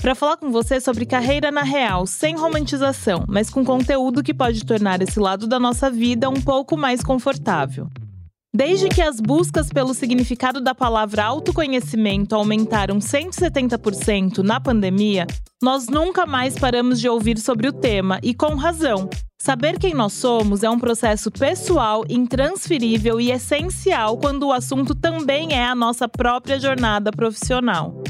para falar com você sobre carreira na real, sem romantização, mas com conteúdo que pode tornar esse lado da nossa vida um pouco mais confortável. Desde que as buscas pelo significado da palavra autoconhecimento aumentaram 170% na pandemia, nós nunca mais paramos de ouvir sobre o tema, e com razão. Saber quem nós somos é um processo pessoal, intransferível e essencial quando o assunto também é a nossa própria jornada profissional.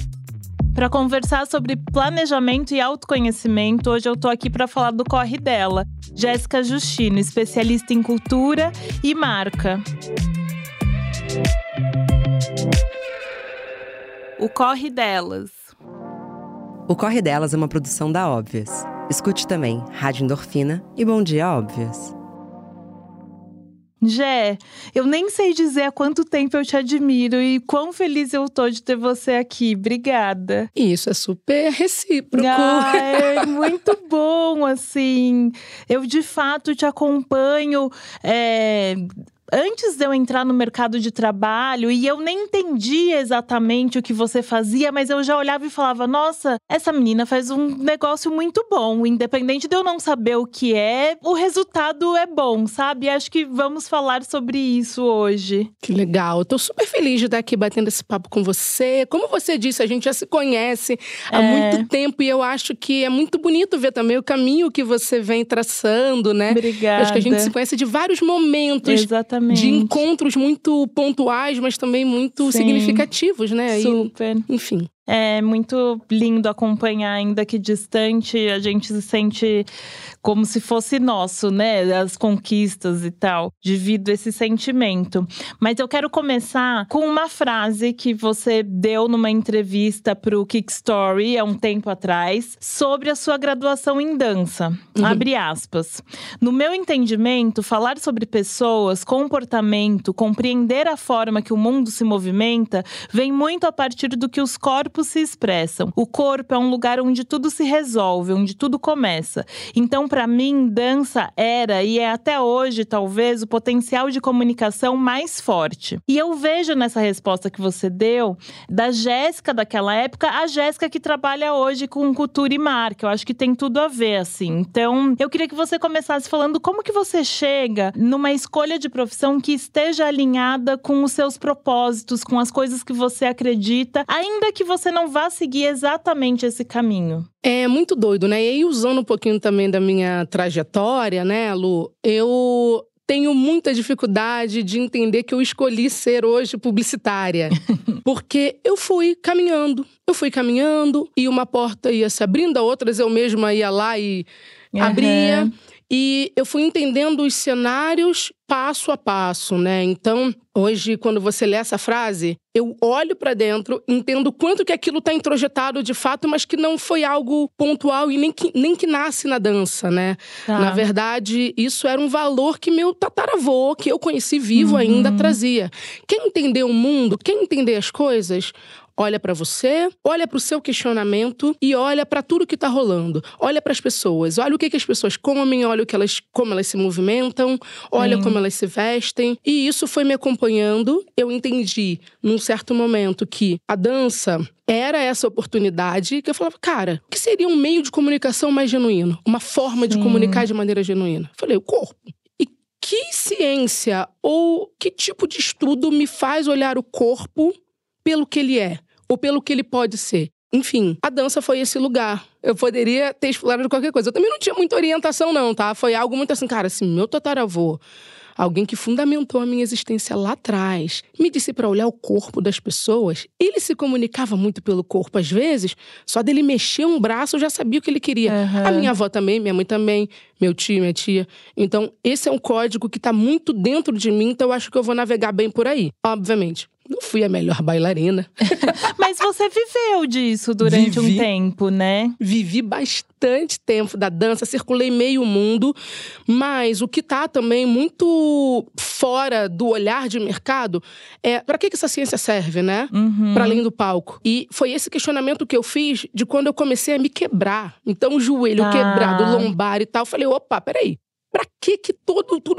Para conversar sobre planejamento e autoconhecimento, hoje eu tô aqui para falar do corre dela, Jéssica Justino, especialista em cultura e marca. O corre delas. O Corre Delas é uma produção da Óbvias. Escute também Rádio Endorfina e Bom Dia Óbvias. Jé, eu nem sei dizer há quanto tempo eu te admiro e quão feliz eu tô de ter você aqui. Obrigada. Isso é super recíproco. Ah, é muito bom, assim. Eu de fato te acompanho. É antes de eu entrar no mercado de trabalho e eu nem entendia exatamente o que você fazia, mas eu já olhava e falava: nossa, essa menina faz um negócio muito bom. Independente de eu não saber o que é, o resultado é bom, sabe? Acho que vamos falar sobre isso hoje. Que legal. Eu tô super feliz de estar aqui batendo esse papo com você. Como você disse, a gente já se conhece há é. muito tempo e eu acho que é muito bonito ver também o caminho que você vem traçando, né? Obrigada. Acho que a gente se conhece de vários momentos. Exatamente Exatamente. de encontros muito pontuais, mas também muito Sim, significativos, né? Super. E, enfim. É muito lindo acompanhar, ainda que distante, a gente se sente como se fosse nosso, né? As conquistas e tal. Divido esse sentimento. Mas eu quero começar com uma frase que você deu numa entrevista para o Kick Story há um tempo atrás, sobre a sua graduação em dança. Uhum. Abre aspas. No meu entendimento, falar sobre pessoas, comportamento, compreender a forma que o mundo se movimenta, vem muito a partir do que os corpos corpos se expressam. O corpo é um lugar onde tudo se resolve, onde tudo começa. Então, para mim, dança era e é até hoje, talvez, o potencial de comunicação mais forte. E eu vejo nessa resposta que você deu, da Jéssica daquela época, a Jéssica que trabalha hoje com cultura e marca. Eu acho que tem tudo a ver, assim. Então, eu queria que você começasse falando como que você chega numa escolha de profissão que esteja alinhada com os seus propósitos, com as coisas que você acredita, ainda que você você não vá seguir exatamente esse caminho. É muito doido, né? E aí, usando um pouquinho também da minha trajetória, né, Lu? Eu tenho muita dificuldade de entender que eu escolhi ser hoje publicitária. Porque eu fui caminhando, eu fui caminhando e uma porta ia se abrindo, a outras eu mesma ia lá e uhum. abria. E eu fui entendendo os cenários passo a passo, né? Então, hoje, quando você lê essa frase, eu olho para dentro, entendo quanto que aquilo está introjetado de fato, mas que não foi algo pontual e nem que, nem que nasce na dança, né? Tá. Na verdade, isso era um valor que meu tataravô, que eu conheci vivo uhum. ainda, trazia. Quem entender o mundo, quem entender as coisas, olha para você, olha para o seu questionamento e olha para tudo que está rolando. Olha para as pessoas, olha o que, que as pessoas comem, olha o que elas, como elas se movimentam, olha Sim. como elas se vestem. E isso foi me acompanhando. Eu entendi, num certo momento, que a dança era essa oportunidade que eu falava, cara, o que seria um meio de comunicação mais genuíno? Uma forma de Sim. comunicar de maneira genuína? falei, o corpo. E que ciência ou que tipo de estudo me faz olhar o corpo pelo que ele é? Ou pelo que ele pode ser. Enfim, a dança foi esse lugar. Eu poderia ter explorado qualquer coisa. Eu também não tinha muita orientação, não, tá? Foi algo muito assim, cara, assim, meu tataravô, alguém que fundamentou a minha existência lá atrás, me disse para olhar o corpo das pessoas. Ele se comunicava muito pelo corpo às vezes, só dele mexer um braço eu já sabia o que ele queria. Uhum. A minha avó também, minha mãe também, meu tio, minha tia. Então, esse é um código que está muito dentro de mim, então eu acho que eu vou navegar bem por aí, obviamente Não fui a melhor bailarina. Mas você viveu disso durante Vivi. um tempo, né? Vivi bastante tempo da dança, circulei meio mundo, mas o que tá também muito fora do olhar de mercado é para que que essa ciência serve, né? Uhum. Para além do palco. E foi esse questionamento que eu fiz de quando eu comecei a me quebrar. Então, o joelho Tá. quebrado, lombar e tal. Falei, opa, peraí. Pra que que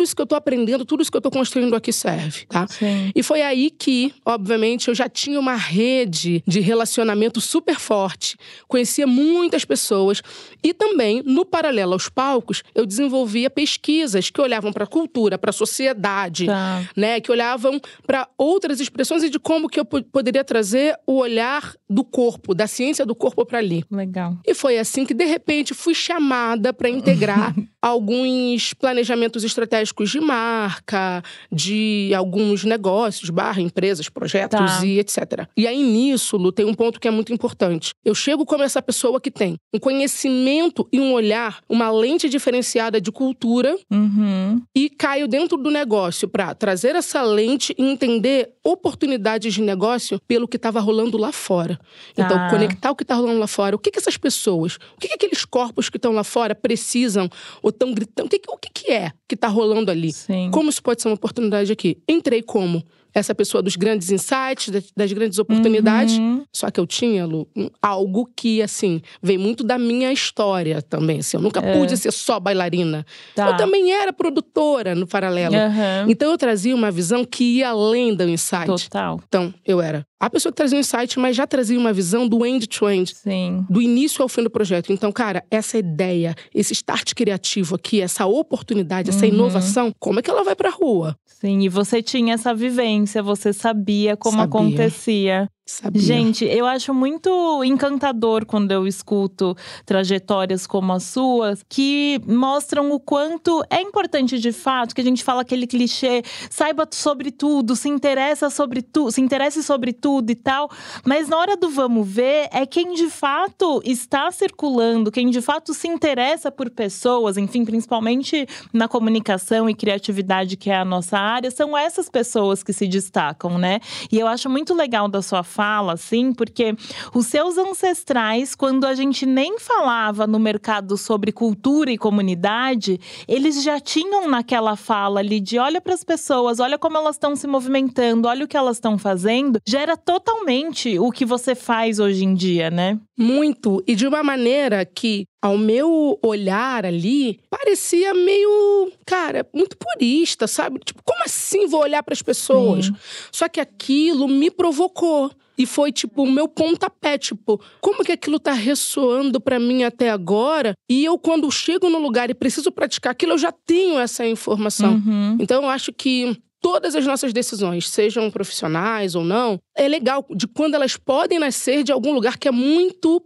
tudo isso que eu tô aprendendo, tudo isso que eu tô construindo aqui serve, tá? Sim. E foi aí que, obviamente, eu já tinha uma rede de relacionamento super forte, conhecia muitas pessoas e também, no paralelo aos palcos, eu desenvolvia pesquisas que olhavam para a cultura, para a sociedade, Tá. né, que olhavam para outras expressões e de como que eu po- poderia trazer o olhar do corpo, da ciência do corpo para ali. Legal. E foi assim que, de repente, fui chamada para integrar alguns planejamentos estratégicos de marca, de alguns negócios, barra, empresas, projetos Tá. e etc. E aí, nisso, Lu, tem um ponto que é muito importante. Eu chego como essa pessoa que tem um conhecimento e um olhar, uma lente diferenciada de cultura Uhum. e caio dentro do negócio para trazer essa lente e entender oportunidades de negócio pelo que estava rolando lá fora. Então, Tá. conectar o que está rolando lá fora. O que, que essas pessoas, o que, que aqueles corpos que estão lá fora precisam ou estão gritando? O que, o que, que é que está rolando ali? Sim. Como isso pode ser uma oportunidade aqui? Entrei como essa pessoa dos grandes insights, das, grandes oportunidades. Uhum. Só que eu tinha, Lu, algo que, assim, vem muito da minha história também. Assim, eu nunca É. pude ser só bailarina. Tá. Eu também era produtora no paralelo. Aham. Então eu trazia uma visão que ia além do insight. Total. Então, eu era a pessoa que trazia o insight, mas já trazia uma visão do end-to-end. Sim. Do início ao fim do projeto. Então, cara, essa ideia, esse start criativo aqui, essa oportunidade, essa Uhum. inovação, como é que ela vai pra rua? Sim. E você tinha essa vivência, você sabia como Sabia. acontecia. Sabia? Gente, eu acho muito encantador quando eu escuto trajetórias como as suas, que mostram o quanto é importante de fato, que a gente fala aquele clichê, saiba sobre tudo, se interessa sobre tudo, se interesse sobre tudo e tal, mas na hora do vamos ver, é quem de fato está circulando, quem de fato se interessa por pessoas, enfim, principalmente na comunicação e criatividade, que é a nossa área, são essas pessoas que se destacam, né? E eu acho muito legal da sua fala, assim, porque os seus ancestrais, quando a gente nem falava no mercado sobre cultura e comunidade, eles já tinham naquela fala ali de olha para as pessoas, olha como elas estão se movimentando, olha o que elas estão fazendo, já era totalmente o que você faz hoje em dia, né? Muito. E de uma maneira que, ao meu olhar ali, parecia meio, cara, muito purista, sabe? Tipo, como assim vou olhar para as pessoas? Sim. Só que aquilo me provocou. E foi, tipo, o meu pontapé, tipo, como que aquilo tá ressoando pra mim até agora? E eu, quando chego no lugar e preciso praticar aquilo, eu já tenho essa informação. Uhum. Então, eu acho que todas as nossas decisões, sejam profissionais ou não, é legal de quando elas podem nascer de algum lugar que é muito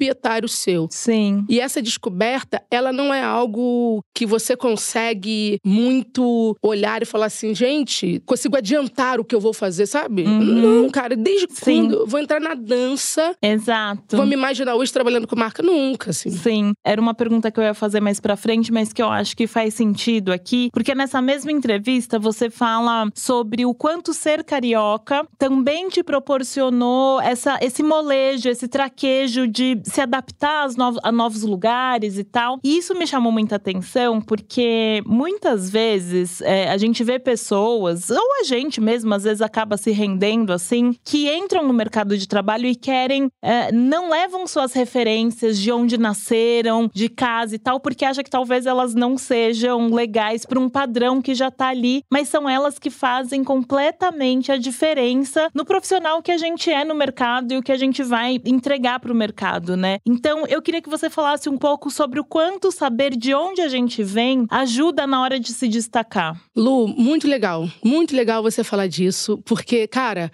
proprietário seu. Sim. E essa descoberta, ela não é algo que você consegue muito olhar e falar assim, gente, consigo adiantar o que eu vou fazer, sabe? Uhum. Não, cara, desde Sim. quando eu vou entrar na dança, Exato. vou me imaginar hoje trabalhando com marca? Nunca, assim. Sim, era uma pergunta que eu ia fazer mais pra frente, mas que eu acho que faz sentido aqui, porque nessa mesma entrevista você fala sobre o quanto ser carioca também te proporcionou essa, esse molejo, esse traquejo de se adaptar novos, a novos lugares e tal. E isso me chamou muita atenção, porque muitas vezes é, a gente vê pessoas, ou a gente mesmo às vezes acaba se rendendo assim, que entram no mercado de trabalho e querem, é, não levam suas referências de onde nasceram, de casa e tal, porque acha que talvez elas não sejam legais para um padrão que já tá ali, mas são elas que fazem completamente a diferença no profissional que a gente é no mercado e o que a gente vai entregar para o mercado, né? Então, eu queria que você falasse um pouco sobre o quanto saber de onde a gente vem ajuda na hora de se destacar. Lu, muito legal. Muito legal você falar disso, porque, cara,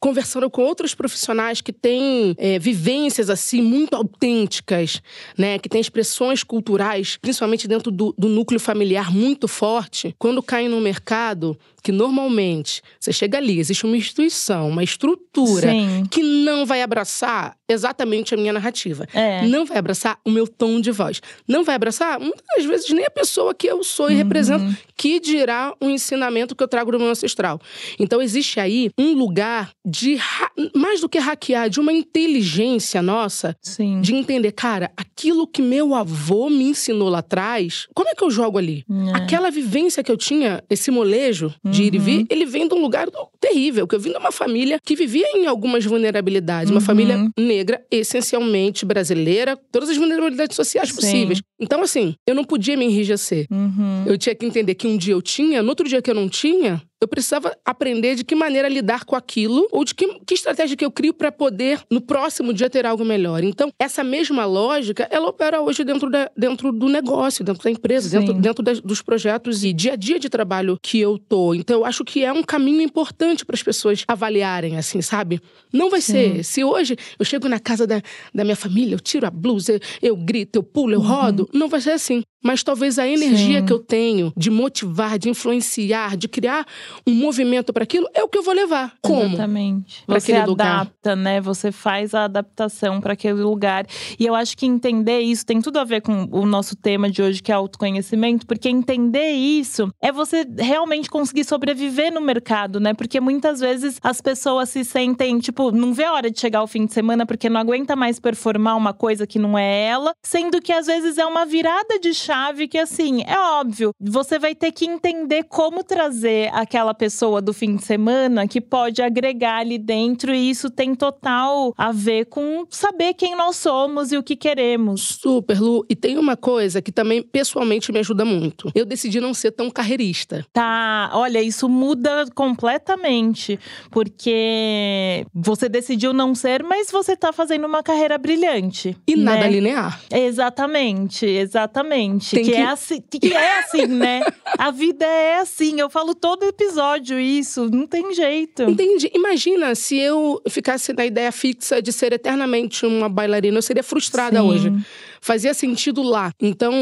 conversando com outros profissionais que têm é, vivências assim muito autênticas, né, que têm expressões culturais, principalmente dentro do, do núcleo familiar muito forte, quando caem no mercado, que normalmente você chega ali, existe uma instituição, uma estrutura Sim. que não vai abraçar, exatamente a minha narrativa. É. Não vai abraçar o meu tom de voz. Não vai abraçar, muitas vezes, nem a pessoa que eu sou e Uhum. represento, que dirá um ensinamento que eu trago do meu ancestral. Então, existe aí um lugar de, mais do que hackear, de uma inteligência nossa Sim. de entender, cara, aquilo que meu avô me ensinou lá atrás, como é que eu jogo ali? É. Aquela vivência que eu tinha, esse molejo de ir e vir, Uhum. ele vem de um lugar terrível, que eu vim de uma família que vivia em algumas vulnerabilidades, uma Uhum. família negra, essencialmente brasileira, todas as vulnerabilidades sociais Sim. possíveis. Então, assim, eu não podia me enrijecer. Uhum. Eu tinha que entender que um dia eu tinha, no outro dia que eu não tinha, eu precisava aprender de que maneira lidar com aquilo ou de que, que estratégia que eu crio para poder, no próximo dia, ter algo melhor. Então, essa mesma lógica, ela opera hoje dentro, da, dentro do negócio, dentro da empresa, Sim. dentro, dentro das- dos projetos e dia a dia de trabalho que eu tô. Então, eu acho que é um caminho importante para as pessoas avaliarem, assim, sabe? Não vai ser. Se hoje eu chego na casa da, da minha família, eu tiro a blusa, eu, eu grito, eu pulo, eu rodo, não vai ser assim. Mas talvez a energia Sim. que eu tenho de motivar, de influenciar, de criar um movimento para aquilo, é o que eu vou levar. Como? Exatamente. Pra Você lugar. adapta, né? Você faz a adaptação para aquele lugar. E eu acho que entender isso tem tudo a ver com o nosso tema de hoje, que é autoconhecimento, porque entender isso é você realmente conseguir sobreviver no mercado, né? Porque muitas vezes as pessoas se sentem, tipo, não vê a hora de chegar o fim de semana porque não aguenta mais performar uma coisa que não é ela, sendo que às vezes é uma virada de chave que, assim, é óbvio, você vai ter que entender como trazer aquela pessoa do fim de semana que pode agregar ali dentro, e isso tem total a ver com saber quem nós somos e o que queremos. Super, Lu. E tem uma coisa que também pessoalmente me ajuda muito. Eu decidi não ser tão carreirista. Tá, olha, isso muda completamente, porque você decidiu não ser, mas você tá fazendo uma carreira brilhante. E nada né? linear. Exatamente, exatamente. Tem que, que- É assim, que é assim, né? A vida é assim. Eu falo todo episódio isso, não tem jeito. Entendi. Imagina se eu ficasse na ideia fixa de ser eternamente uma bailarina, eu seria frustrada Sim. hoje. Fazia sentido lá. Então,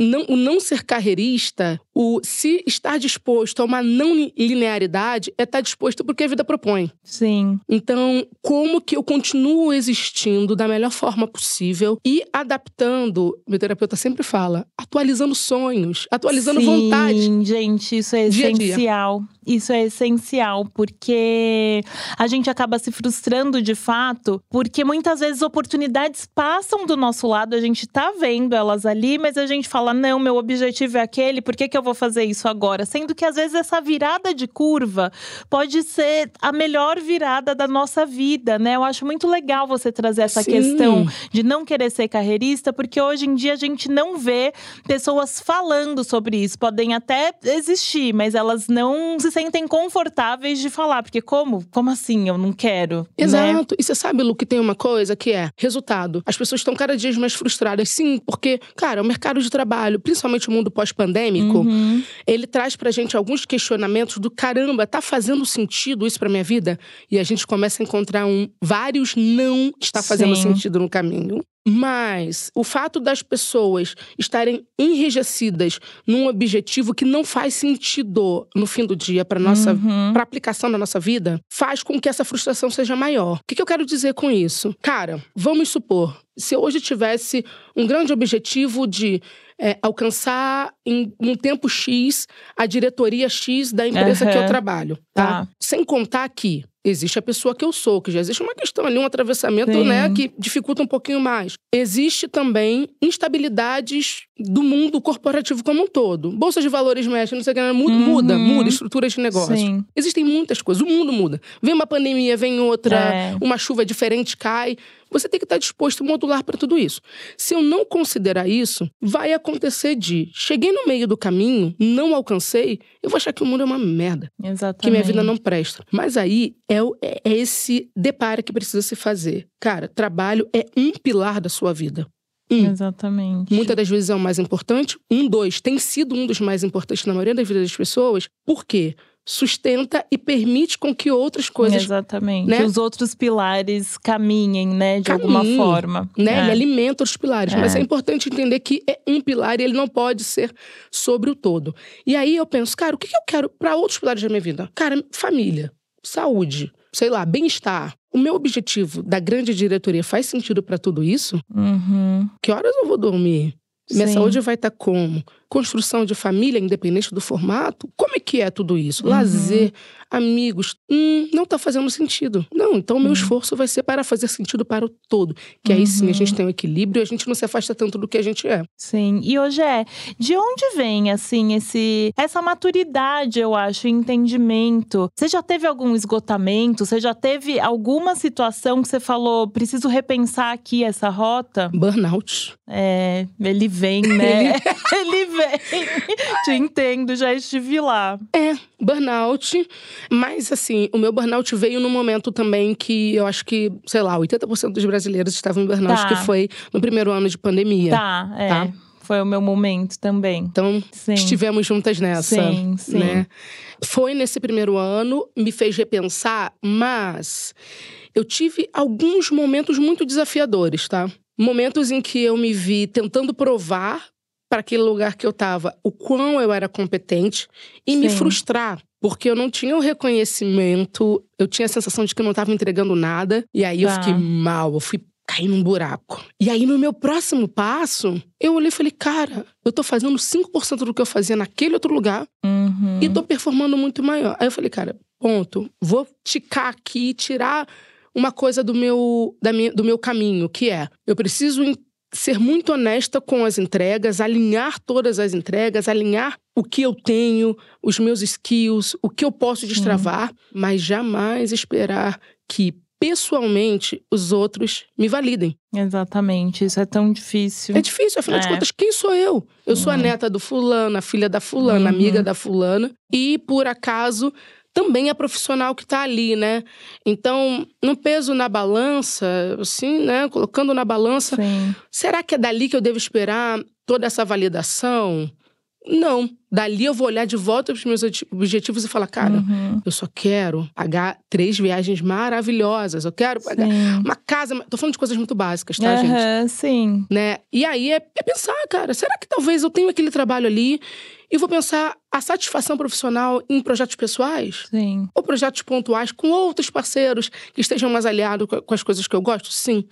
não- o não ser carreirista, o se estar disposto a uma não li- linearidade, é estar disposto porque a vida propõe. Sim, Então, como que eu continuo existindo da melhor forma possível e adaptando, meu terapeuta sempre fala, atualizando sonhos, atualizando Sim, vontades. gente, isso é dia. essencial. Isso é essencial, porque a gente acaba se frustrando de fato, porque muitas vezes oportunidades passam do nosso lado, a gente tá vendo elas ali, mas a gente fala: não, meu objetivo é aquele, por que, que eu vou fazer isso agora? Sendo que às vezes essa virada de curva pode ser a melhor virada da nossa vida, né? Eu acho muito legal você trazer essa Sim. questão de não querer ser carreirista, porque hoje em dia a gente não vê pessoas falando sobre isso. Podem até existir, mas elas não se sentem confortáveis de falar. Porque como? Como assim? Eu não quero. Né? Exato. E você sabe, Lu, que tem uma coisa que é resultado. As pessoas estão cada dia mais frustradas. Sim, porque, cara, o mercado de trabalho, principalmente o mundo pós-pandêmico, Uhum. ele traz pra gente alguns questionamentos do caramba, tá fazendo sentido isso pra minha vida? E a gente começa a encontrar um vários não está fazendo Sim. sentido no caminho. Mas o fato das pessoas estarem enrijecidas num objetivo que não faz sentido no fim do dia para nossa Uhum. para aplicação da nossa vida, faz com que essa frustração seja maior. O que, que eu quero dizer com isso? Cara, vamos supor, se eu hoje tivesse um grande objetivo de é, alcançar em um tempo X a diretoria X da empresa que eu trabalho, tá? Tá. Sem contar que existe a pessoa que eu sou, que já existe uma questão ali, um atravessamento, Sim. né, que dificulta um pouquinho mais. Existe também instabilidades do mundo corporativo como um todo. Bolsa de valores mexe, não sei o que, né, muda, Uhum. muda, muda, estruturas de negócio. Sim. Existem muitas coisas, o mundo muda. Vem uma pandemia, vem outra, É. uma chuva diferente cai. Você tem que estar disposto a modular para tudo isso. Se eu não considerar isso, vai acontecer de cheguei no meio do caminho, não alcancei, eu vou achar que o mundo é uma merda, Exatamente. que minha vida não presta. Mas aí é, é- é esse deparo que precisa se fazer. Cara, trabalho é um pilar da sua vida. Um. Exatamente. Muitas das vezes é o mais importante. Um, dois, tem sido um dos mais importantes na maioria das vidas das pessoas. Por quê? Sustenta e permite com que outras coisas, Exatamente. né? Que os outros pilares caminhem, né? De alguma Caminhem, forma. né? É. Ele alimenta os pilares. É. Mas é importante entender que é um pilar e ele não pode ser sobre o todo. E aí eu penso, cara, o que eu quero para outros pilares da minha vida? Cara, família, saúde, sei lá, bem-estar. o meu objetivo da grande diretoria faz sentido para tudo isso? Uhum. Que horas eu vou dormir? Minha Sim. saúde vai estar como? Construção de família, independente do formato? Como é que é tudo isso? Uhum. Lazer, amigos. Hum, não está fazendo sentido. Não, então o meu Uhum. esforço vai ser para fazer sentido para o todo. Que aí sim a Uhum. gente tem um equilíbrio e a gente não se afasta tanto do que a gente é. Sim. E hoje é, de onde vem assim esse essa maturidade, eu acho, entendimento? Você já teve algum esgotamento? Você já teve alguma situação que você falou, preciso repensar aqui essa rota? Burnout. É, ele vem, né? ele vem. Te entendo, já estive lá. É, burnout. Mas, assim, o meu burnout veio num momento também que eu acho que, sei lá, 80% dos brasileiros estavam em burnout, Tá. que foi no primeiro ano de pandemia. Tá, é. Tá. Foi o meu momento também. Então, Sim. estivemos juntas nessa. Sim, sim. Né? Foi nesse primeiro ano, me fez repensar, mas eu tive alguns momentos muito desafiadores, tá? Momentos em que eu me vi tentando provar para aquele lugar que eu estava o quão eu era competente e me Sim. frustrar. Porque eu não tinha o reconhecimento, eu tinha a sensação de que eu não estava entregando nada. E aí eu Tá. fiquei mal, eu fui cair num buraco. E aí, no meu próximo passo, eu olhei e falei, cara, eu tô fazendo 5% do que eu fazia naquele outro lugar Uhum. e tô performando muito maior. Aí eu falei, cara, ponto. Vou ticar aqui e tirar uma coisa do meu, da minha, do meu caminho, que é: eu preciso ser muito honesta com as entregas, alinhar todas as entregas, alinhar o que eu tenho, os meus skills, o que eu posso destravar, mas jamais esperar que pessoalmente os outros me validem. Exatamente, isso é tão difícil. É difícil, afinal de É. contas, quem sou eu? Eu sou a Uhum. neta do fulano, a filha da fulana, Uhum. amiga da fulana. E, por acaso, também é profissional que tá ali, né? Então, no peso na balança, assim, né? Colocando na balança, Sim. será que é dali que eu devo esperar toda essa validação? Não. Dali eu vou olhar de volta para os meus obje- objetivos e falar, cara, Uhum. eu só quero pagar três viagens maravilhosas. Eu quero pagar Sim. uma casa. Tô falando de coisas muito básicas, tá, gente? Aham, sim. né? E aí é, é pensar, cara, será que talvez eu tenha aquele trabalho ali e vou pensar a satisfação profissional em projetos pessoais? Sim. Ou projetos pontuais com outros parceiros que estejam mais aliados com as coisas que eu gosto? Sim.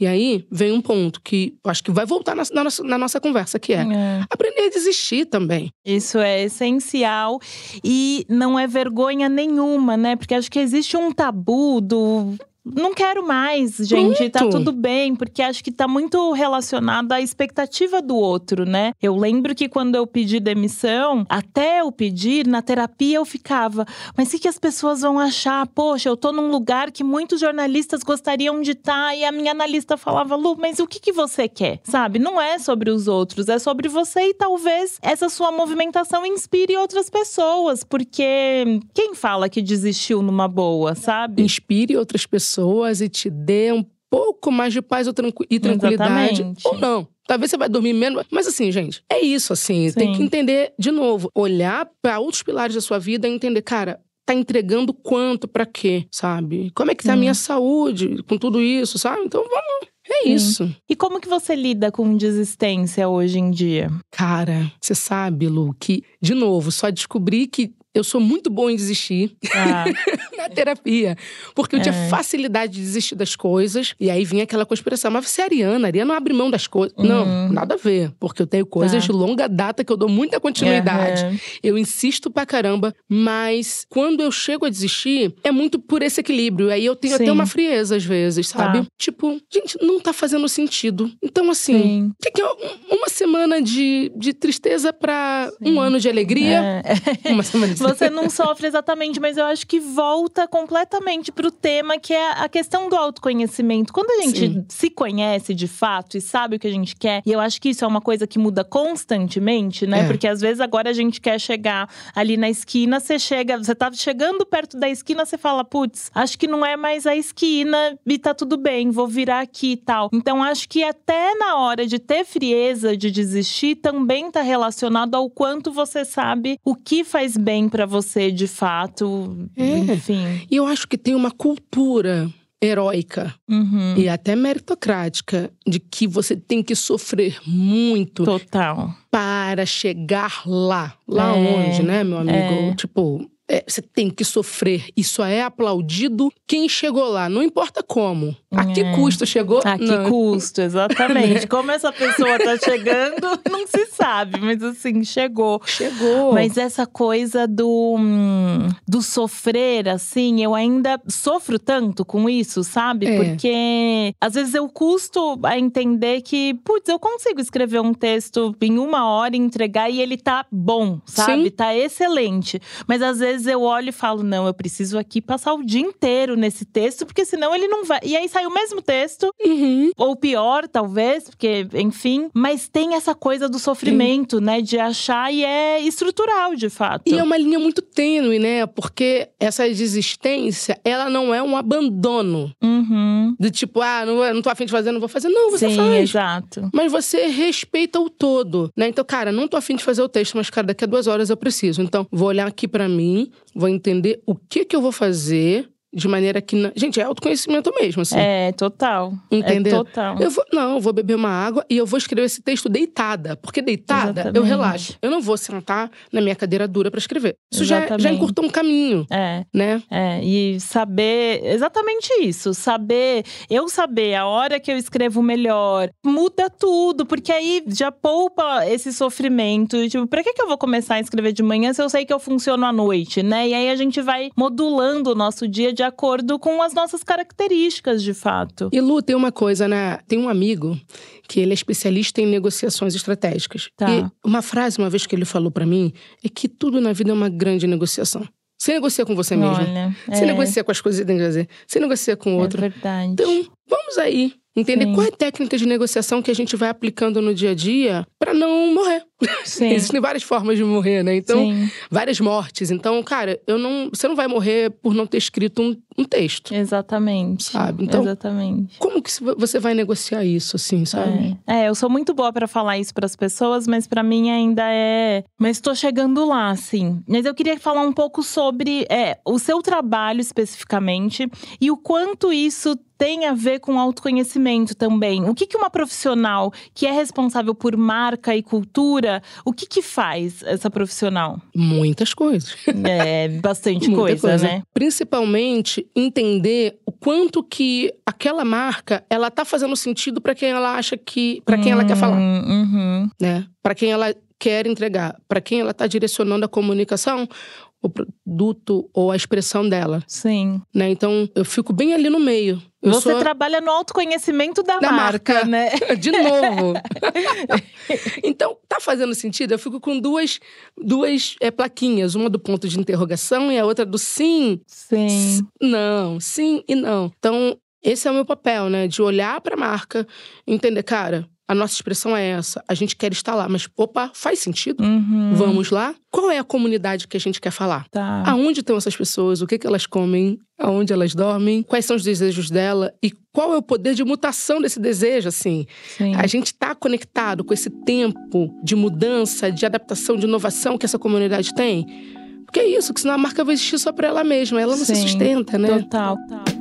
E aí vem um ponto que eu acho que vai voltar na, na nossa, na nossa conversa, que é É. aprender a desistir também. Isso é essencial e não é vergonha nenhuma, né? Porque acho que existe um tabu do. Não quero mais, gente, tá tudo bem, porque acho que tá muito relacionado à expectativa do outro, né? Eu lembro que quando eu pedi demissão, até eu pedir, na terapia eu ficava, mas o que, que as pessoas vão achar? Poxa, eu tô num lugar que muitos jornalistas gostariam de estar, e a minha analista falava, Lu, mas o que, que você quer? Sabe? Não é sobre os outros, é sobre você e talvez essa sua movimentação inspire outras pessoas, porque quem fala que desistiu numa boa, sabe? Inspire outras pessoas e te dê um pouco mais de paz e tranquilidade. Exatamente. Ou não. Talvez você vai dormir menos. Mas assim, gente, é isso, assim. Tem Sim. que entender, de novo, olhar para outros pilares da sua vida e entender, cara. Tá entregando quanto pra quê, sabe? Como é que tá a minha saúde com tudo isso, sabe? Então vamos. É Sim. isso. E como que você lida com desistência hoje em dia? Cara, você sabe, Lu, que, de novo, só descobri que eu sou muito boa em desistir Ah, na terapia. Porque eu tinha É. facilidade de desistir das coisas. E aí vinha aquela conspiração. Mas você é ariana, ariana não abre mão das coisas. Não, Uhum. nada a ver. Porque eu tenho coisas Tá. de longa data que eu dou muita continuidade. aham. Eu insisto pra caramba. Mas quando eu chego a desistir, é muito por esse equilíbrio. Aí eu tenho Sim. até uma frieza às vezes, sabe? Tá. Tipo, gente, não tá fazendo sentido. Então, assim, Sim. o que, é um- uma semana de, de tristeza pra Sim. um ano de alegria? É. Uma semana de Você não sofre exatamente, mas eu acho que volta completamente pro tema que é a questão do autoconhecimento. Quando a gente Sim. se conhece de fato e sabe o que a gente quer, e eu acho que isso é uma coisa que muda constantemente, né? É. Porque às vezes agora a gente quer chegar ali na esquina, você chega, você tá chegando perto da esquina, você fala, putz, acho que não é mais a esquina e tá tudo bem, vou virar aqui e tal. Então acho que até na hora de ter frieza de desistir também tá relacionado ao quanto você sabe o que faz bem pra você de fato, É. enfim. E eu acho que tem uma cultura heróica Uhum. e até meritocrática de que você tem que sofrer muito Total. para chegar lá. Lá É, onde, né, meu amigo? é. Tipo, é, você tem que sofrer. Isso é aplaudido quem chegou lá, não importa como. A que É. custo chegou? A que Não. custo, exatamente. Como essa pessoa tá chegando, não se sabe, mas assim, chegou. Chegou. Mas essa coisa do, hum, do sofrer, assim, eu ainda sofro tanto com isso, sabe? É. Porque às vezes eu custo a entender que, putz, eu consigo escrever um texto em uma hora e entregar e ele tá bom, sabe? Sim. Tá excelente. Mas às vezes eu olho e falo, não, eu preciso aqui passar o dia inteiro nesse texto, porque senão ele não vai. E aí sai o mesmo texto, Uhum. ou pior, talvez, porque, enfim. Mas tem essa coisa do sofrimento, né? De achar e é estrutural, de fato. E é uma linha muito tênue, né? Porque essa desistência, ela não é um abandono. Uhum. Do tipo, ah, não, não tô afim de fazer, não vou fazer. Não, você Sim, faz. exato. Mas você respeita o todo, né? Então, cara, não tô afim de fazer o texto, mas, cara, daqui a duas horas eu preciso. Então, vou olhar aqui pra mim, vou entender o que que eu vou fazer de maneira que. não- Gente, é autoconhecimento mesmo, assim. É, total. Entendeu? É total. Eu vou, não, eu vou beber uma água e eu vou escrever esse texto deitada. Porque deitada, eu Exatamente. relaxo. Eu não vou sentar na minha cadeira dura pra escrever. Isso já, já Exatamente. encurtou um caminho, É. né? É, e saber exatamente isso, saber, eu saber a hora que eu escrevo melhor, muda tudo, porque aí já poupa esse sofrimento. Tipo, pra que, que eu vou começar a escrever de manhã se eu sei que eu funciono à noite, né? E aí a gente vai modulando o nosso dia de acordo com as nossas características, de fato. E Lu, tem uma coisa, né? Tem um amigo que ele é especialista em negociações estratégicas. Tá. E uma frase, uma vez que ele falou pra mim, é que tudo na vida é uma grande negociação. Você negocia com você mesmo. Olha, Você é, negocia com as coisas que tem que fazer. Você negocia com o é outro. verdade. Então, vamos aí. Entender Sim. qual é a técnica de negociação que a gente vai aplicando no dia a dia pra não morrer. Sim. Existem várias formas de morrer, né? Então, Sim, várias mortes. Então, cara, eu não, você não vai morrer por não ter escrito um, um texto. exatamente. Sabe? Então, exatamente. Como que você vai negociar isso, assim, sabe? É, É, eu sou muito boa pra falar isso pras pessoas, mas pra mim ainda é. Mas tô chegando lá, assim. Mas eu queria falar um pouco sobre é, o seu trabalho especificamente e o quanto isso tem a ver com autoconhecimento também. O que, que uma profissional que é responsável por marca e cultura, o que que faz essa profissional? Muitas coisas. É bastante Muita coisa, né? Principalmente entender o quanto que aquela marca ela tá fazendo sentido pra quem ela acha que, para quem ela quer falar, Hum, uhum. né? Para quem ela quer entregar, para quem ela tá direcionando a comunicação, o produto ou a expressão dela, Sim. né? Então eu fico bem ali no meio. Eu Você sou trabalha no autoconhecimento da, Da marca, marca. né? de novo. então, tá fazendo sentido? Eu fico com duas, duas é, plaquinhas, uma do ponto de interrogação e a outra do sim, Sim. não, sim e não. Então, esse é o meu papel, né? De olhar pra marca, entender, cara, a nossa expressão é essa, a gente quer estar lá, mas opa, faz sentido? Uhum. Vamos lá? Qual é a comunidade que a gente quer falar? Tá. Aonde estão essas pessoas? O que, que elas comem? Aonde elas dormem? Quais são os desejos dela? E qual é o poder de mutação desse desejo, assim? Sim. A gente está conectado com esse tempo de mudança, de adaptação, de inovação que essa comunidade tem? Porque é isso, que senão a marca vai existir só para ela mesma. Ela não se Sim, sustenta, né? Total. total.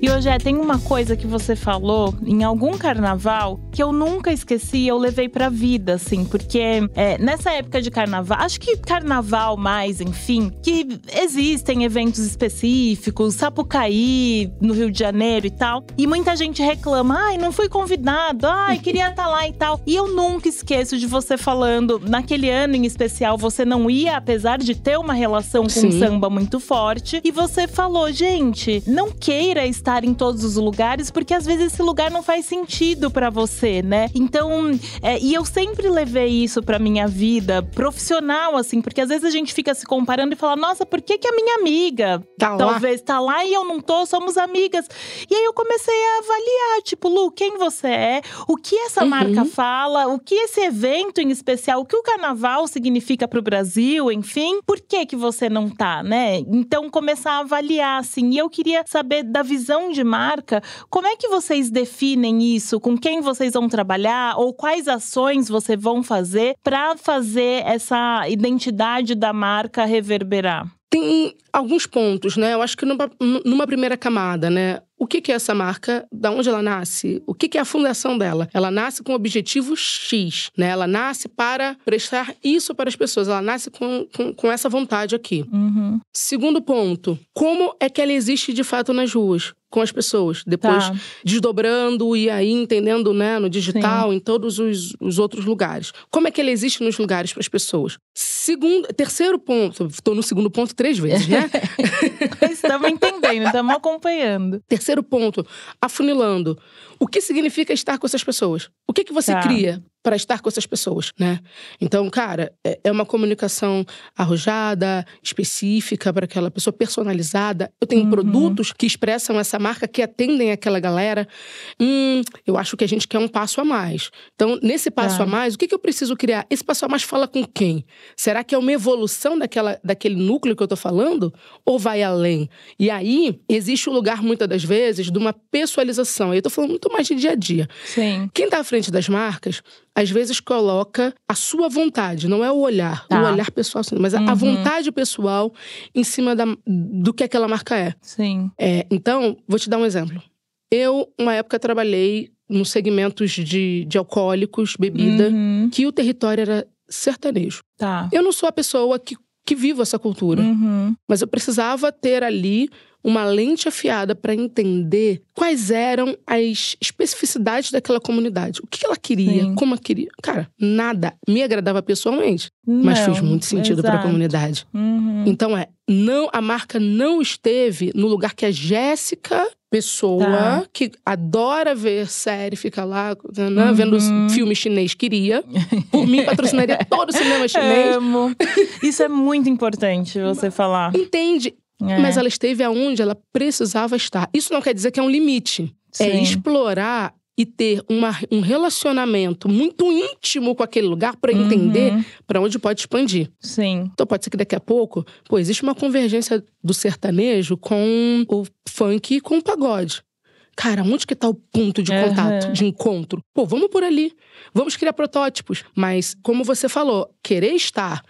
E hoje tem uma coisa que você falou em algum carnaval que eu nunca esqueci, eu levei pra vida, assim, porque é, nessa época de carnaval, acho que carnaval mais, enfim, que existem eventos específicos, Sapucaí, no Rio de Janeiro e tal, e muita gente reclama, ai, não fui convidado, ai, queria estar lá e tal. E eu nunca esqueço de você falando, naquele ano em especial, você não ia, apesar de ter uma relação com Sim. o samba muito forte, e você falou, gente, não queira estar em todos os lugares, porque às vezes esse lugar não faz sentido pra você, né? Então, é, e eu sempre levei isso pra minha vida profissional, assim, porque às vezes a gente fica se comparando e fala, nossa, por que, que a minha amiga Tá lá. talvez tá lá e eu não tô, somos amigas. E aí eu comecei a avaliar, tipo, Lu, quem você é? O que essa Uhum. marca fala? O que esse evento em especial, o que o carnaval significa pro Brasil, enfim? Por que que você não tá, né? Então começar a avaliar assim. E eu queria saber da visão de marca, como é que vocês definem isso? Com quem vocês vão trabalhar ou quais ações vocês vão fazer para fazer essa identidade da marca reverberar? Tem alguns pontos, né? Eu acho que numa, numa primeira camada, né? O que, que é essa marca? Da onde ela nasce? O que, que é a fundação dela? Ela nasce com o objetivo X, né? Ela nasce para prestar isso para as pessoas. Ela nasce com, com, com essa vontade aqui. Uhum. Segundo ponto, como é que ela existe de fato nas ruas? com as pessoas. Depois Tá. desdobrando e aí entendendo, né, no digital, em todos os, os outros lugares. Como é que ele existe nos lugares para as pessoas? Segundo, terceiro ponto, estou no segundo ponto três vezes, né? Estamos entendendo, estamos acompanhando. terceiro ponto, afunilando. O que significa estar com essas pessoas? O que que você Tá. cria para estar com essas pessoas, né? Então, cara, é é uma comunicação arrojada, específica para aquela pessoa, personalizada. Eu tenho Uhum. produtos que expressam essa marca, que atendem aquela galera. Hum, eu acho que a gente quer um passo a mais. Então, nesse passo Tá. a mais, o que, que eu preciso criar? Esse passo a mais fala com quem? Será que é uma evolução daquela, daquele núcleo que eu tô falando? Ou vai além? E aí, existe o lugar, muitas das vezes, de uma pessoalização. Eu tô falando muito mais de dia a dia. Sim. Quem tá à frente das marcas, às vezes coloca a sua vontade, não é o olhar, Tá. o olhar pessoal, mas a- a Uhum. vontade pessoal em cima da, do que aquela marca é. Sim. É, então, vou te dar um exemplo. Eu, uma época, trabalhei nos segmentos de, de alcoólicos, bebida, Uhum. que o território era sertanejo. Tá. Eu não sou a pessoa que, que vivo essa cultura, Uhum. mas eu precisava ter ali uma lente afiada para entender quais eram as especificidades daquela comunidade. O que ela queria, Sim. como ela queria. Cara, nada me agradava pessoalmente, mas Não, fez muito sentido para a comunidade. Uhum. Então é, não a marca não esteve no lugar que a Jéssica, pessoa Tá. que adora ver série, fica lá né, vendo Uhum. filme chinês, queria. Por mim, patrocinaria todo o cinema chinês. Amo. Isso é muito importante você falar. Entende? É. Mas ela esteve aonde ela precisava estar. Isso não quer dizer que é um limite. É Sim. explorar e ter uma, um relacionamento muito íntimo com aquele lugar para entender Uhum. para onde pode expandir. Sim. Então pode ser que daqui a pouco, pô, existe uma convergência do sertanejo com o funk e com o pagode. Cara, onde que tá o ponto de contato, de encontro? Pô, vamos por ali. Vamos criar protótipos. Mas, como você falou, querer estar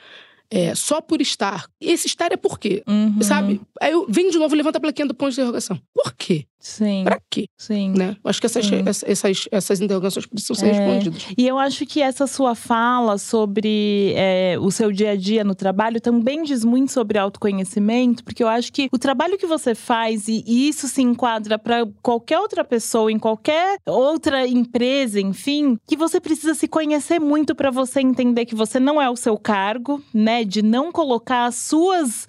é, só por estar. Esse estar é por quê? Uhum. Sabe? Aí eu venho de novo, levanta a plaquinha do ponto de interrogação. Por quê? Sim. Pra quê? Sim. Né? Acho que essas, Sim. essa- essas, essas interrogações precisam ser É. respondidas. E eu acho que essa sua fala sobre é, o seu dia a dia no trabalho também diz muito sobre autoconhecimento, porque eu acho que o trabalho que você faz, e, e isso se enquadra para qualquer outra pessoa, em qualquer outra empresa, enfim, que você precisa se conhecer muito para você entender que você não é o seu cargo, né? De não colocar as suas.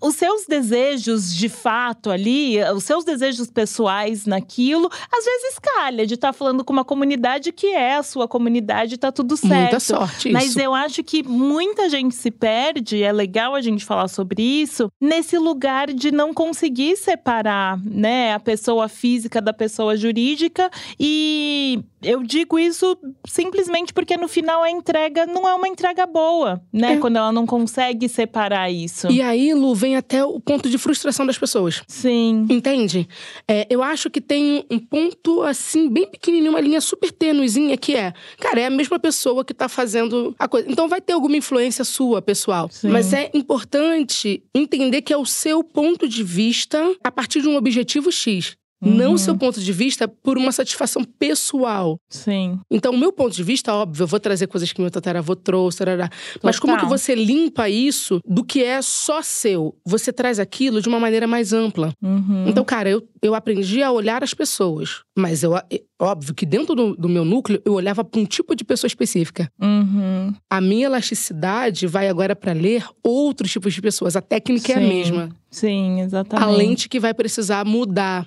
Os seus desejos de fato ali, os seus desejos pessoais naquilo, às vezes calha de estar falando com uma comunidade que é a sua comunidade, tá tudo certo. Muita sorte Mas isso. eu acho que muita gente se perde, é legal a gente falar sobre isso, nesse lugar de não conseguir separar, né, a pessoa física da pessoa jurídica. E eu digo isso simplesmente porque no final a entrega não é uma entrega boa, né? É. Quando ela não consegue separar isso. E aí, Lu, vem até o ponto de frustração das pessoas. Sim. Entende? É, eu acho que tem um ponto, assim, bem pequenininho, uma linha super tênuezinha, que é... Cara, é a mesma pessoa que tá fazendo a coisa. Então vai ter alguma influência sua, pessoal. Sim. Mas é importante entender que é o seu ponto de vista a partir de um objetivo X. Não Uhum. o seu ponto de vista por uma satisfação pessoal. Sim. Então, o meu ponto de vista, óbvio, eu vou trazer coisas que meu tataravô trouxe, tarará. mas como que você limpa isso do que é só seu? Você traz aquilo de uma maneira mais ampla. Uhum. Então, cara, eu, eu aprendi a olhar as pessoas. Mas eu, é óbvio que dentro do, do meu núcleo, eu olhava para um tipo de pessoa específica. Uhum. A minha elasticidade vai agora para ler outros tipos de pessoas. A técnica é a Sim, mesma. Sim, exatamente. A lente que vai precisar mudar.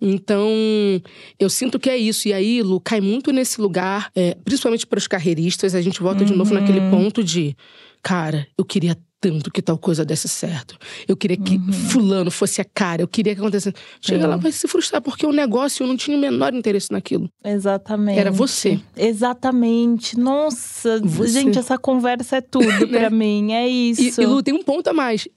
Então, eu sinto que é isso. E aí, Lu, cai muito nesse lugar, é, principalmente para os carreiristas, a gente volta de novo Uhum. naquele ponto de, cara, eu queria tanto que tal coisa desse certo. Eu queria que fulano fosse a cara, eu queria que acontecesse. Chega Uhum. Sim. lá, vai se frustrar, porque o negócio eu não tinha o menor interesse naquilo. Exatamente. Era você. Exatamente. Nossa, Você. gente, essa conversa é tudo pra mim. É E, isso. e Lu, tem um ponto a mais.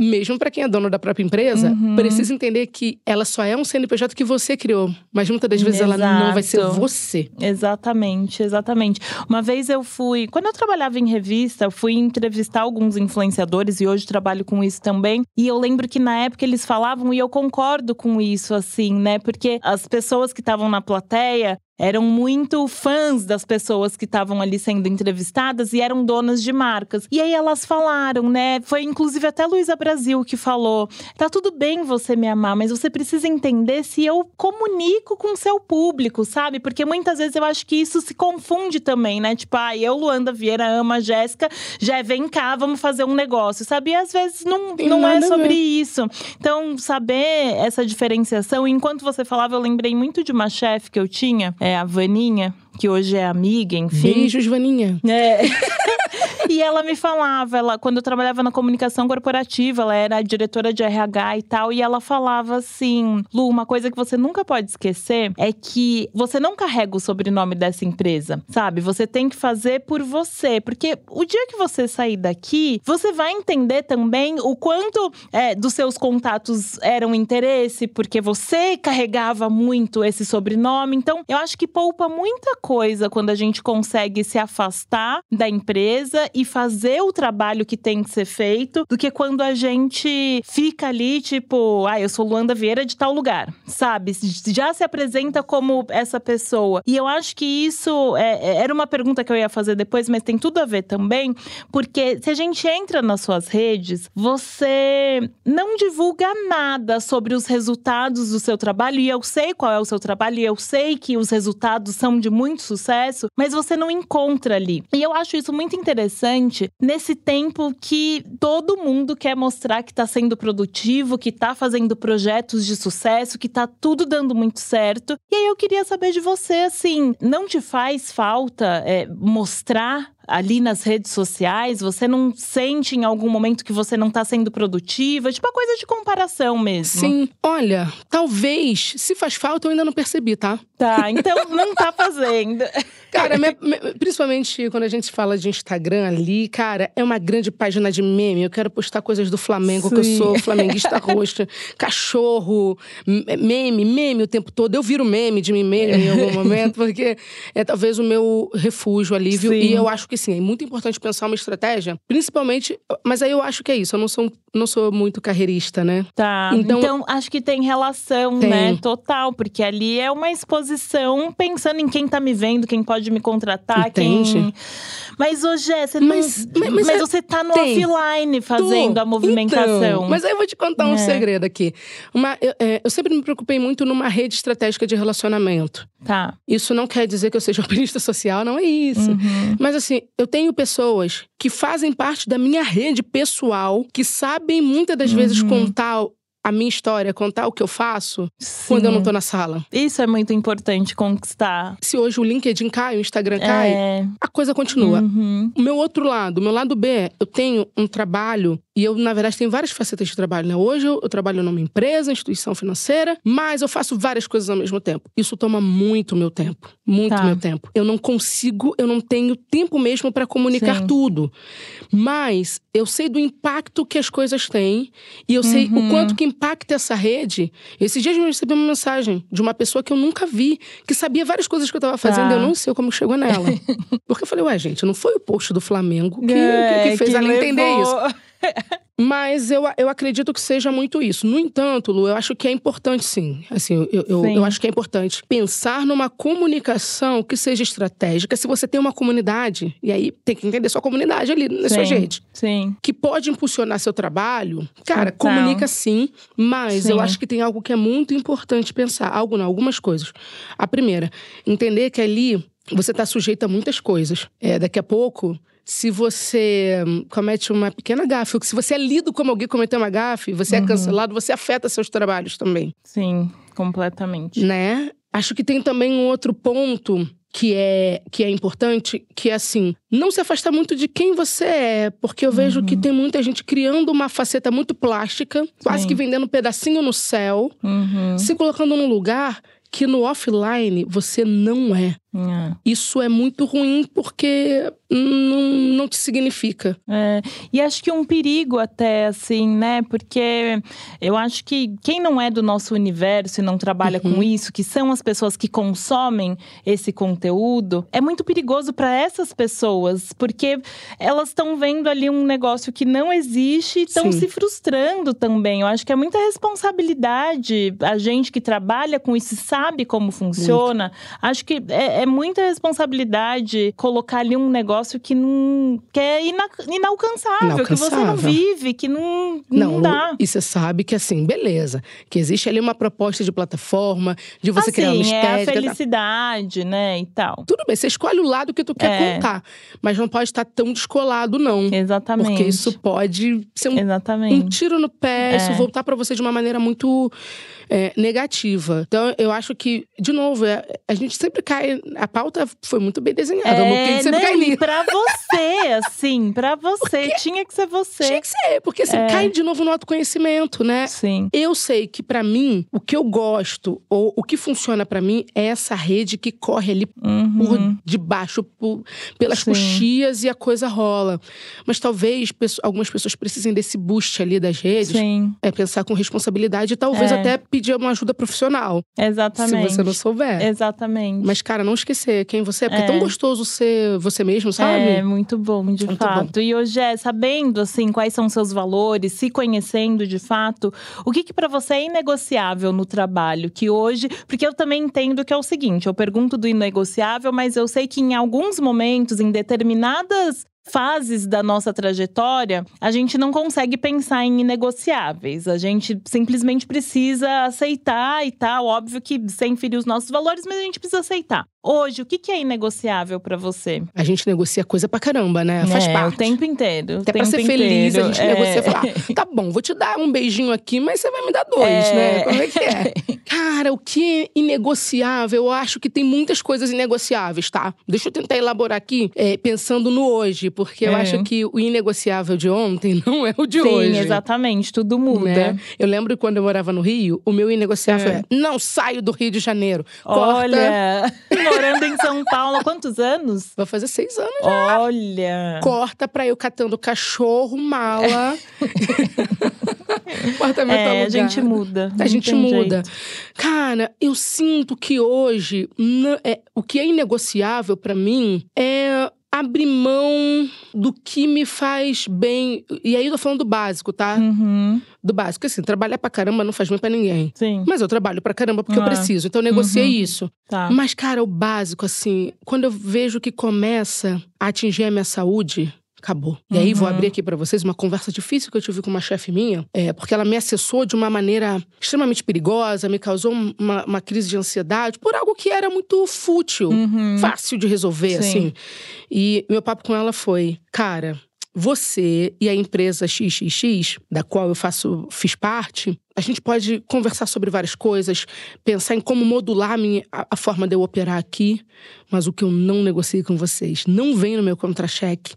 Mesmo para quem é dono da própria empresa, Uhum. precisa entender que ela só é um CNPJ que você criou. Mas muitas das vezes ela não vai ser Exato. você. Exatamente, exatamente. Uma vez eu fui, quando eu trabalhava em revista, eu fui entrevistar alguns influenciadores e hoje trabalho com isso também. E eu lembro que na época eles falavam e eu concordo com isso assim, né? Porque as pessoas que estavam na plateia eram muito fãs das pessoas que estavam ali sendo entrevistadas e eram donas de marcas. E aí elas falaram, né? Foi inclusive até Luísa Brasil que falou: tá tudo bem você me amar, mas você precisa entender se eu comunico com o seu público, sabe? Porque muitas vezes eu acho que isso se confunde também, né? Tipo, ah, eu, Luanda Vieira, amo a Jéssica, já vem cá, vamos fazer um negócio, sabe? E às vezes não, Tem não é a sobre isso. Então, saber essa diferenciação, enquanto você falava, eu lembrei muito de uma chefe que eu tinha, é a Vaninha, que hoje é amiga, enfim. Beijos, Vaninha. É. E ela me falava, ela, quando eu trabalhava na comunicação corporativa, ela era diretora de RH e tal, e ela falava assim: Lu, uma coisa que você nunca pode esquecer é que você não carrega o sobrenome dessa empresa, sabe? Você tem que fazer por você, porque o dia que você sair daqui, você vai entender também o quanto é, dos seus contatos eram interesse, porque você carregava muito esse sobrenome. Então, eu acho que poupa muita coisa quando a gente consegue se afastar da empresa e fazer o trabalho que tem que ser feito, do que quando a gente fica ali, tipo, ah, eu sou Luanda Vieira de tal lugar, sabe? Já se apresenta como essa pessoa. E eu acho que isso é- é- era uma pergunta que eu ia fazer depois, mas tem tudo a ver também, porque se a gente entra nas suas redes, você não divulga nada sobre os resultados do seu trabalho, e eu sei qual é o seu trabalho, e eu sei que os resultados são de muito sucesso, mas você não encontra ali. E eu acho isso muito interessante nesse tempo que todo mundo quer mostrar que tá sendo produtivo, que tá fazendo projetos de sucesso, que tá tudo dando muito certo. E aí eu queria saber de você, assim, não te faz falta é, mostrar ali nas redes sociais? Você não sente em algum momento que você não tá sendo produtiva? Tipo, a coisa de comparação mesmo. Sim. Olha, talvez, se faz falta, eu ainda não percebi, tá? Tá, então não tá fazendo. Cara, me- principalmente quando a gente fala de Instagram ali, cara, é uma grande página de meme. Eu quero postar coisas do Flamengo, que eu Sim. sou flamenguista roxa, cachorro, meme, meme o tempo todo. Eu viro meme de mim mesmo em algum momento, porque é talvez o meu refúgio, alívio. Sim. E eu acho que sim, é muito importante pensar uma estratégia, principalmente. Mas aí eu acho que é isso, eu não sou, não sou muito carreirista, né? Tá. Então- Então, acho que tem relação, Tem. né? Total. Porque ali é uma exposição pensando em quem tá me vendo, quem pode me contratar, Entende? quem. Mas hoje é, você Mas- não. mas- mas é- você tá no tem. offline fazendo Tô. a movimentação. Então, mas aí eu vou te contar um É. segredo aqui. Uma, eu, é, eu sempre me preocupei muito numa rede estratégica de relacionamento. Tá. Isso não quer dizer que eu seja alpinista social, não é isso. Uhum. Mas assim, eu tenho pessoas que fazem parte da minha rede pessoal, que sabem muitas das vezes Uhum. contar a minha história, contar o que eu faço quando eu não tô na sala. Isso é muito importante conquistar. Se hoje o LinkedIn cai, o Instagram cai, É. a coisa continua. Uhum. O meu outro lado, o meu lado B, eu tenho um trabalho, e eu, na verdade, tenho várias facetas de trabalho, né? Hoje eu, eu trabalho numa empresa, instituição financeira, mas eu faço várias coisas ao mesmo tempo. Isso toma muito meu tempo. Muito Tá. meu tempo. Eu não consigo, eu não tenho tempo mesmo para comunicar Sim. tudo. Mas eu sei do impacto que as coisas têm, e eu sei Uhum. o quanto que impacta essa rede. Esses dias eu recebi uma mensagem de uma pessoa que eu nunca vi, que sabia várias coisas que eu tava fazendo, Tá. e eu não sei como chegou nela. Porque eu falei, ué, gente, não foi o post do Flamengo que, É, que fez ela entender levou. isso. Mas eu, eu acredito que seja muito isso. No entanto, Lu, eu acho que é importante sim. Assim, eu, eu, Sim. eu acho que é importante pensar numa comunicação que seja estratégica. Se você tem uma comunidade, e aí tem que entender sua comunidade ali sua Sim, rede. Sim. Que pode impulsionar seu trabalho, cara, comunica sim, mas Sim. eu acho que tem algo que é muito importante pensar. Algo não, algumas coisas. A primeira, entender que ali você está sujeito a muitas coisas. É, daqui a pouco, se você hum, comete uma pequena gafe, ou que se você é lido como alguém cometeu uma gafe, você Uhum. é cancelado, você afeta seus trabalhos também, Sim, completamente. né? Acho que tem também um outro ponto que é, que é importante, que é assim, não se afastar muito de quem você é, porque eu vejo que tem muita gente criando uma faceta muito plástica, quase Sim. que vendendo um pedacinho no céu, Uhum. se colocando num lugar que no offline você não é. É. Isso é muito ruim porque não, não te significa. É, e acho que um perigo até, assim, né? Porque eu acho que quem não é do nosso universo e não trabalha Uhum. com isso, que são as pessoas que consomem esse conteúdo, é muito perigoso para essas pessoas, porque elas estão vendo ali um negócio que não existe e estão se frustrando também. Eu acho que é muita responsabilidade a gente que trabalha com isso e sabe como funciona. Acho que é, é muita responsabilidade colocar ali um negócio que não que é ina- inalcançável, que você não Inalcançável. vive, que não, não, Lu, dá. E você sabe que assim, beleza. Que existe ali uma proposta de plataforma, de você criar uma assim, é a estética. felicidade, né, e tal. Tudo bem, você escolhe o lado que tu quer É. contar. Mas não pode estar tão descolado, não. Exatamente. Porque isso pode ser um, um tiro no pé, isso É. voltar pra você de uma maneira muito é, negativa. Então, eu acho que, de novo, é- a gente sempre cai. A pauta foi muito bem desenhada, porque a gente sempre não, cai É, nisso. pra você, assim, pra você. Tinha que ser você. Tinha que ser, porque assim, É. cai de novo no autoconhecimento, né? Sim. Eu sei que pra mim, o que eu gosto, ou o que funciona pra mim, é essa rede que corre ali por Uhum. debaixo, por- pelas Sim. coxias e a coisa rola. Mas talvez pesso- algumas pessoas precisem desse boost ali das redes. Sim, É pensar com responsabilidade e talvez É. até pedir uma ajuda profissional. exatamente. Se você não souber. Exatamente. Mas, cara, não esquecer quem você é. Porque é, É. tão gostoso ser você mesmo, sabe? É, muito bom, de Muito fato. E hoje é sabendo assim quais são seus valores, se conhecendo de fato, o que que para você é inegociável no trabalho, que hoje, porque eu também entendo que é o seguinte, eu pergunto do inegociável, mas eu sei que em alguns momentos, em determinadas fases da nossa trajetória, a gente não consegue pensar em inegociáveis. A gente simplesmente precisa aceitar e tal. Óbvio que sem ferir os nossos valores, mas a gente precisa aceitar. Hoje, o que que é inegociável para você? A gente negocia coisa pra caramba, né? Faz é, parte. O tempo inteiro. Até pra tempo ser feliz, a inteiro. gente É. negocia e fala: ah, tá bom, vou te dar um beijinho aqui, mas você vai me dar dois, É. né? Como é que é? Cara, o que é inegociável? Eu acho que tem muitas coisas inegociáveis, tá? Deixa eu tentar elaborar aqui, é, pensando no hoje, porque eu É. acho que o inegociável de ontem não é o de Sim, hoje. exatamente. Tudo muda. né? Eu lembro quando eu morava no Rio, o meu inegociável É. é: não saio do Rio de Janeiro. Corta. Olha, morando em São Paulo há quantos anos? Vai fazer seis anos. Olha. Corta pra eu catando cachorro, mala. Apartamento É, a gente muda. A gente muda. jeito. Cara, eu sinto que hoje não- é, o que é inegociável pra mim é abrir mão do que me faz bem. E aí eu tô falando do básico, tá? Uhum, Do básico. Assim, trabalhar pra caramba não faz bem pra ninguém. sim, Mas eu trabalho pra caramba porque eu Ah. preciso. Então eu negociei Uhum. isso. tá. Mas, cara, o básico, assim, quando eu vejo que começa a atingir a minha saúde. Acabou. E aí, vou Uhum. abrir aqui pra vocês uma conversa difícil que eu tive com uma chefe minha, é, porque ela me acessou de uma maneira extremamente perigosa, me causou um, uma, uma crise de ansiedade por algo que era muito fútil, Uhum. fácil de resolver, Sim. assim. E meu papo com ela foi: cara, você e a empresa XXX, da qual eu faço, fiz parte, a gente pode conversar sobre várias coisas, pensar em como modular a, minha, a, a forma de eu operar aqui, mas o que eu não negocio com vocês, não vem no meu contra-cheque,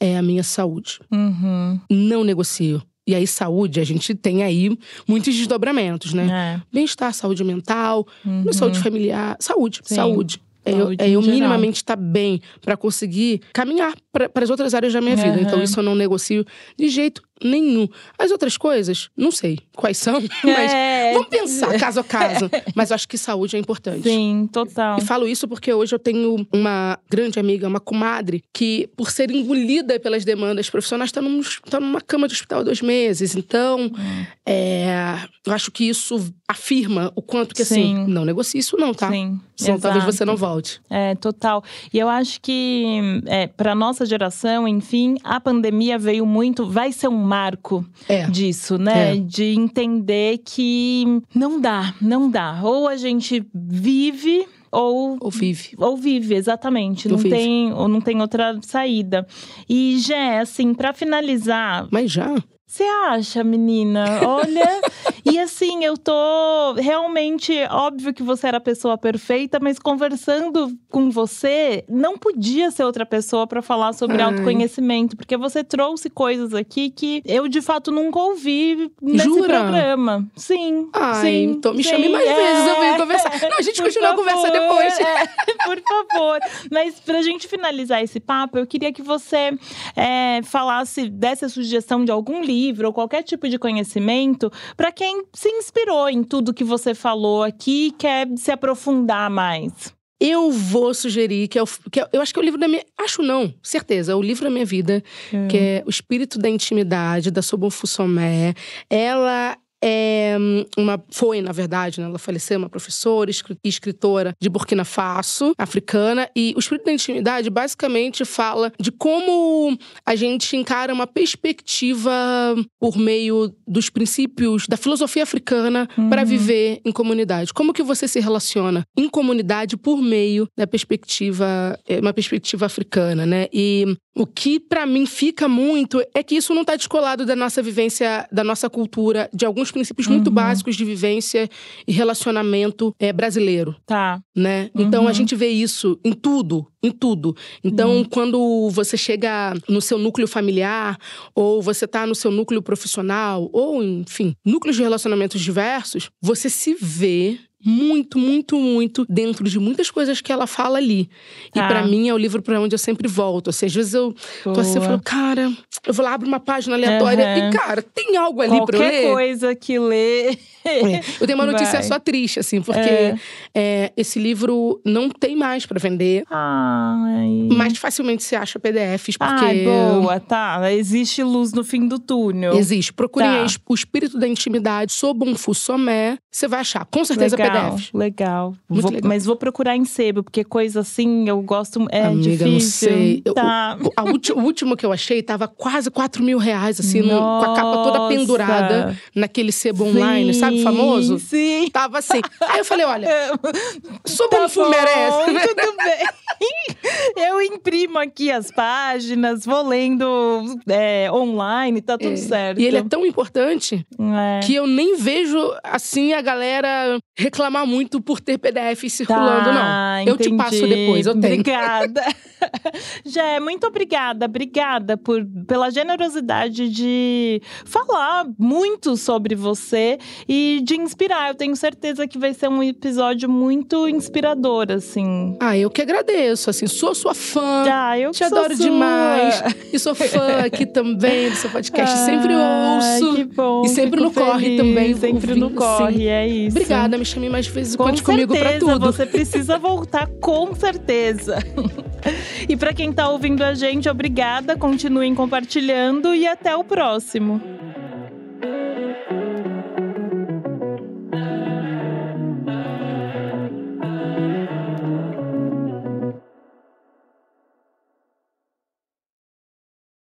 é a minha saúde. Uhum. Não negocio. E aí, saúde, a gente tem aí muitos desdobramentos, né? É. Bem-estar, saúde mental, Uhum. saúde familiar, saúde, Sim. saúde. É eu, é eu minimamente estar bem pra conseguir caminhar para as outras áreas da minha vida. Então, Aham. isso eu não negocio de jeito nenhum. As outras coisas, não sei quais são, mas É. vamos pensar caso a caso. Mas eu acho que saúde é importante. Sim, total. E falo isso porque hoje eu tenho uma grande amiga, uma comadre, que, por ser engolida pelas demandas profissionais, está num, tá numa cama de hospital há dois meses. Então, Hum. é, eu acho que isso afirma o quanto que, Sim. assim, não negocie isso não, tá? Sim. Senão talvez exato. você não volte. É, total. E eu acho que, é, para nossa geração, enfim, a pandemia veio muito. Vai ser um marco É. disso, né? É. De entender que não dá, não dá. Ou a gente vive. Ou, Ou vive. ou vive, exatamente. Ou Não vive. tem, ou não tem outra saída. E, Jé, assim, para finalizar, Mas já. Você acha, menina? Olha. e assim, eu tô realmente óbvio que você era a pessoa perfeita, mas conversando com você, não podia ser outra pessoa para falar sobre Ai. autoconhecimento, porque você trouxe coisas aqui que eu de fato nunca ouvi nesse Jura? programa. Sim. Ai, sim, então me sim, chame mais é. vezes, eu venho conversar. Não, a gente continua a conversa depois. É, por favor. Mas pra gente finalizar esse papo, eu queria que você é, falasse, dessa sugestão de algum livro ou qualquer tipo de conhecimento para quem se inspirou em tudo que você falou aqui e quer se aprofundar mais. Eu vou sugerir que, é o, que é, eu acho que é o livro da minha. Acho não, certeza, é o livro da minha vida, é. que é O Espírito da Intimidade, da Sobon Fussomé. Ela é uma, foi, na verdade, né, ela faleceu, uma professora e escritora de Burkina Faso, africana. E o Espírito da Intimidade basicamente fala de como a gente encara uma perspectiva por meio dos princípios da filosofia africana uhum. para viver em comunidade. Como que você se relaciona em comunidade por meio da perspectiva, é, uma perspectiva africana, né? E o que para mim fica muito é que isso não está descolado da nossa vivência, da nossa cultura, de alguns princípios muito uhum. básicos de vivência e relacionamento é, brasileiro. Tá. Né? Então uhum. a gente vê isso em tudo, em tudo. Então, uhum. quando você chega no seu núcleo familiar, ou você está no seu núcleo profissional, ou, enfim, núcleos de relacionamentos diversos, você se vê muito, muito, muito dentro de muitas coisas que ela fala ali. E para ah. mim é o livro para onde eu sempre volto. Assim, às vezes eu Boa. tô assim, eu falo, cara, eu vou lá abro uma página aleatória uhum. e cara, tem algo ali para eu ler. Qualquer coisa que ler. É. Eu tenho uma notícia Vai. só triste, assim, porque é. É, esse livro não tem mais para vender. Ai. Mas facilmente você acha PDFs, porque. Ai, boa, tá. Existe luz no fim do túnel. Existe. Procure tá. O Espírito da Intimidade, sob um Fussomé. Você vai achar, com certeza, legal, PDFs. Legal. Vou, legal. Mas vou procurar em sebo, porque coisa assim eu gosto. É Amiga, difícil. não sei. Tá. O, o, o, último que eu achei tava quase 4 mil reais, assim, no, com a capa toda pendurada naquele sebo Sim. online, sabe? famoso. Sim. Tava assim. Aí eu falei, olha, sobre tá merece. Tudo bem. Eu imprimo aqui as páginas, vou lendo é, online, tá tudo é. certo. E ele é tão importante é. que eu nem vejo, assim, a galera reclamar muito por ter PDF circulando, tá, não. Eu te passo depois, eu tenho. Obrigada. Jé, muito obrigada, obrigada por, pela generosidade de falar muito sobre você e de inspirar. Eu tenho certeza que vai ser um episódio muito inspirador, assim. Ah, eu que agradeço, assim, sou sua fã. Ah, eu te adoro sua. demais. E sou fã aqui também do seu podcast. Ah, sempre ouço. Que bom. E sempre no feliz. corre também. Sempre ouvindo, no corre, assim. é isso. Obrigada, me chame mais vezes. Com Conte certeza, comigo pra tudo. Você precisa voltar, com certeza. e para quem tá ouvindo a gente, obrigada. Continuem compartilhando e até o próximo.